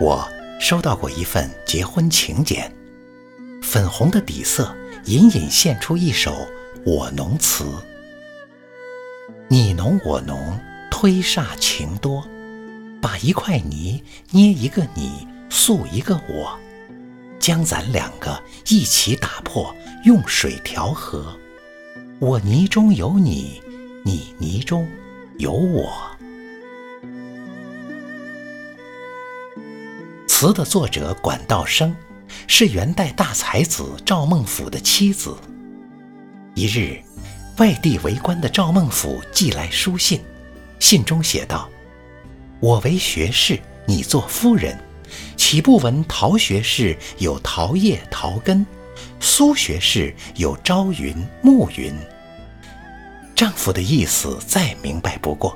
我收到过一份结婚请柬，粉红的底色隐隐现出一首我侬词：你侬我侬，推煞情多，把一块泥捏一个你，塑一个我，将咱两个一起打破，用水调和。我泥中有你，你泥中有我。词的作者管道生，是元代大才子赵孟頫的妻子。一日，外地为官的赵孟頫寄来书信，信中写道：“我为学士，你做夫人，岂不闻陶学士有陶叶、陶根，苏学士有朝云、暮云？”丈夫的意思再明白不过，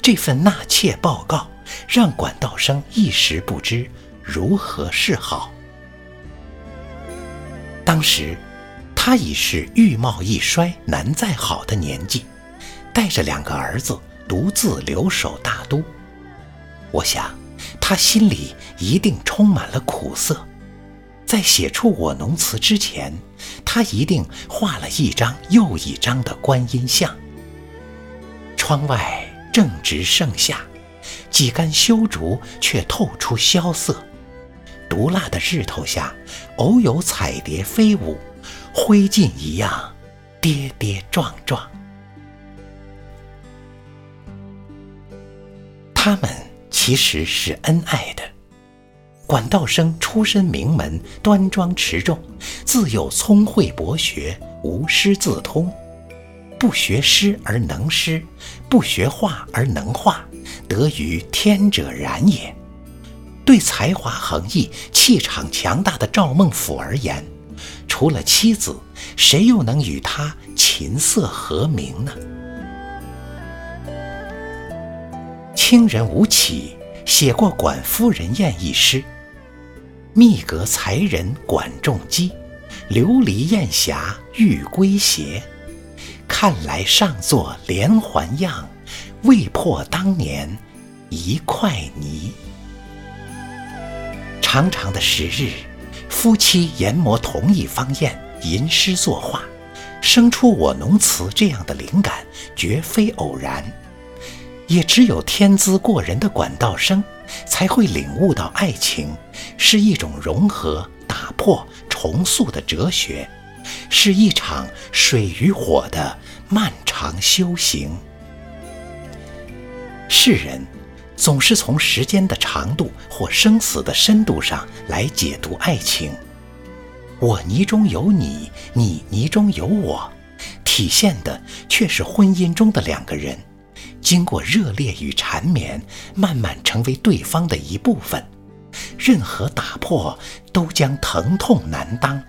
这份纳妾报告让管道生一时不知。如何是好？当时，他已是玉貌一衰难再好的年纪，带着两个儿子独自留守大都。我想，他心里一定充满了苦涩。在写出《我农词》之前，他一定画了一张又一张的观音像。窗外正值盛夏，几竿修竹却透出萧瑟。毒辣的日头下，偶有彩蝶飞舞，灰烬一样跌跌撞撞。他们其实是恩爱的。管道生出身名门，端庄持重，自幼聪慧博学，无师自通。不学诗而能诗，不学画而能画，得于天者然也。对才华横溢、气场强大的赵孟頫而言，除了妻子，谁又能与他琴瑟和鸣呢？清人吴起写过《管夫人宴》一诗：“密阁才人管仲基，琉璃宴霞玉龟斜。看来上作连环样，未破当年一块泥。”长长的时日，夫妻研磨同一方砚，吟诗作画，生出《我侬词》这样的灵感，绝非偶然。也只有天资过人的管道生，才会领悟到爱情是一种融合、打破、重塑的哲学，是一场水与火的漫长修行。世人。总是从时间的长度或生死的深度上来解读爱情。我泥中有你，你泥中有我，体现的却是婚姻中的两个人，经过热烈与缠绵，慢慢成为对方的一部分。任何打破都将疼痛难当，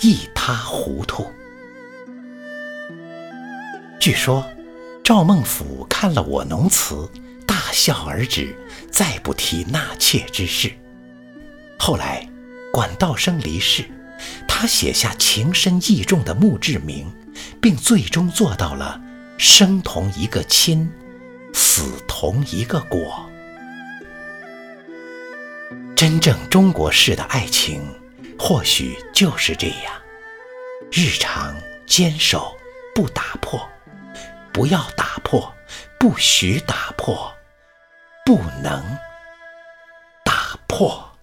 一塌糊涂。据说，赵孟頫看了我农词。大笑而止，再不提纳妾之事。后来，管道生离世，他写下情深意重的墓志铭，并最终做到了生同一个亲，死同一个果。真正中国式的爱情，或许就是这样：日常坚守，不打破；不要打破，不许打破。不能打破。